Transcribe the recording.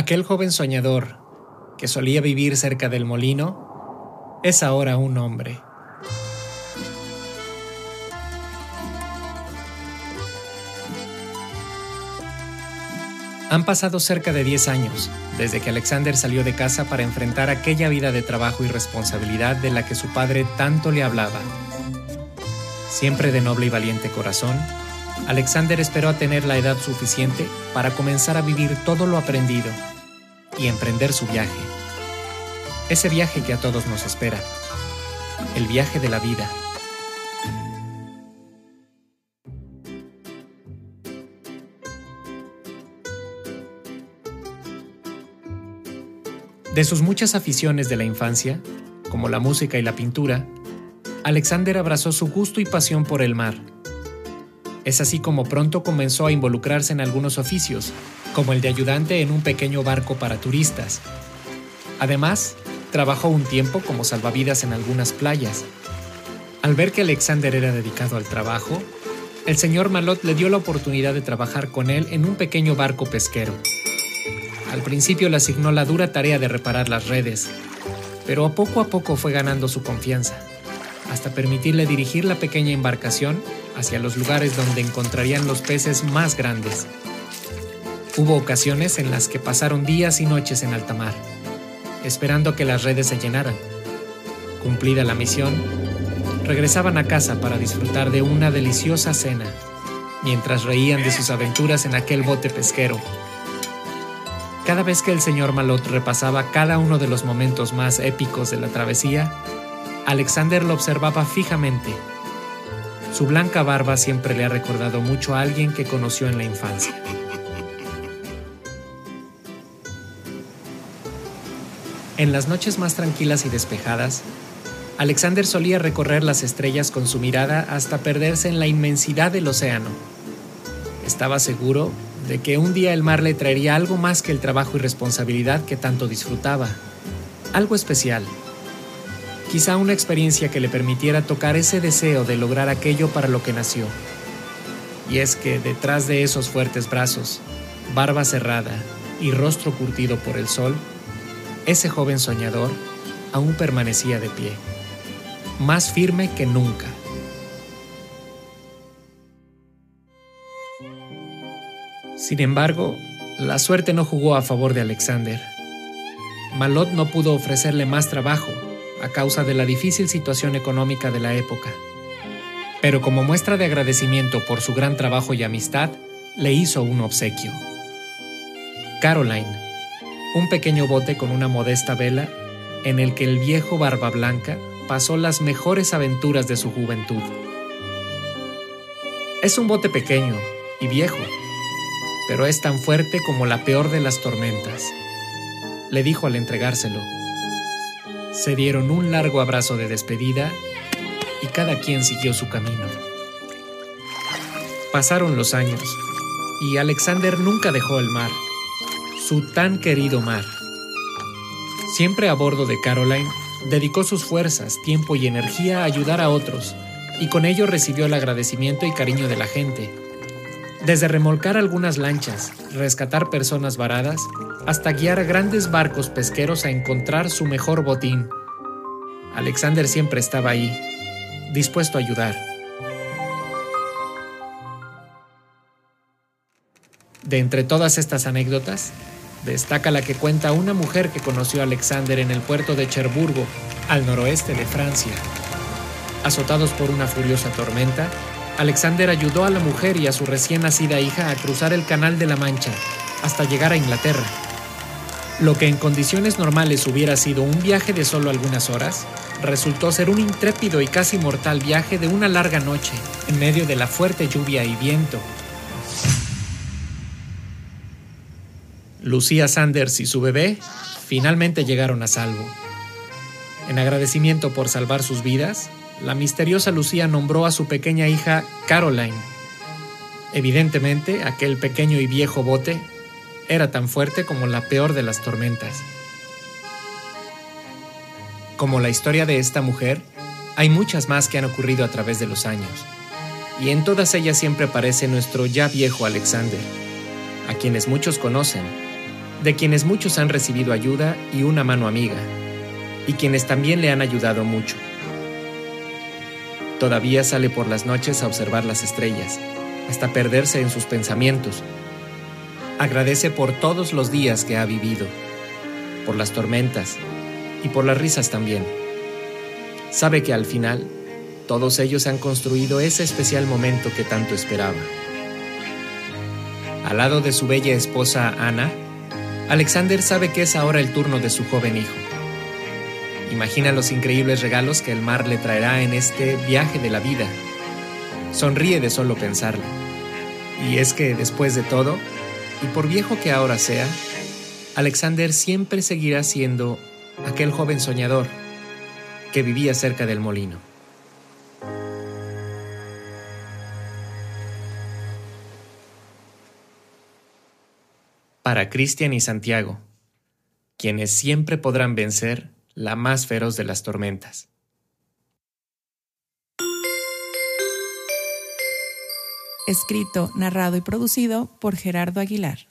Aquel joven soñador que solía vivir cerca del molino es ahora un hombre. Han pasado cerca de 10 años desde que Alexander salió de casa para enfrentar aquella vida de trabajo y responsabilidad de la que su padre tanto le hablaba. Siempre de noble y valiente corazón, Alexander esperó a tener la edad suficiente para comenzar a vivir todo lo aprendido y emprender su viaje. Ese viaje que a todos nos espera, el viaje de la vida. De sus muchas aficiones de la infancia, como la música y la pintura, Alexander abrazó su gusto y pasión por el mar. Es así como pronto comenzó a involucrarse en algunos oficios, como el de ayudante en un pequeño barco para turistas. Además, trabajó un tiempo como salvavidas en algunas playas. Al ver que Alexander era dedicado al trabajo, el señor Malot le dio la oportunidad de trabajar con él en un pequeño barco pesquero. Al principio le asignó la dura tarea de reparar las redes, pero poco a poco fue ganando su confianza, hasta permitirle dirigir la pequeña embarcación hacia los lugares donde encontrarían los peces más grandes. Hubo ocasiones en las que pasaron días y noches en alta mar, esperando que las redes se llenaran. Cumplida la misión, regresaban a casa para disfrutar de una deliciosa cena, mientras reían de sus aventuras en aquel bote pesquero cada vez que el señor Malot repasaba cada uno de los momentos más épicos de la travesía, Alexander lo observaba fijamente. Su blanca barba siempre le ha recordado mucho a alguien que conoció en la infancia. En las noches más tranquilas y despejadas, Alexander solía recorrer las estrellas con su mirada hasta perderse en la inmensidad del océano. Estaba seguro de que un día el mar le traería algo más que el trabajo y responsabilidad que tanto disfrutaba, algo especial, quizá una experiencia que le permitiera tocar ese deseo de lograr aquello para lo que nació. Y es que detrás de esos fuertes brazos, barba cerrada y rostro curtido por el sol, ese joven soñador aún permanecía de pie, más firme que nunca. Sin embargo, la suerte no jugó a favor de Alexander. Malot no pudo ofrecerle más trabajo a causa de la difícil situación económica de la época. Pero como muestra de agradecimiento por su gran trabajo y amistad, le hizo un obsequio. Caroline, un pequeño bote con una modesta vela en el que el viejo Barba Blanca pasó las mejores aventuras de su juventud. Es un bote pequeño y viejo, pero es tan fuerte como la peor de las tormentas, le dijo al entregárselo. Se dieron un largo abrazo de despedida y cada quien siguió su camino. Pasaron los años y Alexander nunca dejó el mar, su tan querido mar. Siempre a bordo de Caroline, dedicó sus fuerzas, tiempo y energía a ayudar a otros, y con ello recibió el agradecimiento y cariño de la gente, desde remolcar algunas lanchas, rescatar personas varadas, hasta guiar grandes barcos pesqueros a encontrar su mejor botín. Alexander siempre estaba ahí, dispuesto a ayudar. De entre todas estas anécdotas, destaca la que cuenta una mujer que conoció a Alexander en el puerto de Cherburgo, al noroeste de Francia. Azotados por una furiosa tormenta, Alexander ayudó a la mujer y a su recién nacida hija a cruzar el Canal de la Mancha hasta llegar a Inglaterra. Lo que en condiciones normales hubiera sido un viaje de solo algunas horas, resultó ser un intrépido y casi mortal viaje de una larga noche, en medio de la fuerte lluvia y viento. Lucía Sanders y su bebé finalmente llegaron a salvo. En agradecimiento por salvar sus vidas, la misteriosa Lucía nombró a su pequeña hija Caroline. Evidentemente, aquel pequeño y viejo bote era tan fuerte como la peor de las tormentas. Como la historia de esta mujer, hay muchas más que han ocurrido a través de los años, y en todas ellas siempre aparece nuestro ya viejo Alexander, a quienes muchos conocen, de quienes muchos han recibido ayuda y una mano amiga, y quienes también le han ayudado mucho. Todavía sale por las noches a observar las estrellas, hasta perderse en sus pensamientos. Agradece por todos los días que ha vivido, por las tormentas y por las risas también. Sabe que al final, todos ellos han construido ese especial momento que tanto esperaba. Al lado de su bella esposa Ana, Alexander sabe que es ahora el turno de su joven hijo. Imagina los increíbles regalos que el mar le traerá en este viaje de la vida. Sonríe de solo pensarlo. Y es que, después de todo, y por viejo que ahora sea, Alexander siempre seguirá siendo aquel joven soñador que vivía cerca del molino. Para Cristian y Santiago, quienes siempre podrán vencer la más feroz de las tormentas. Escrito, narrado y producido por Gerardo Aguilar.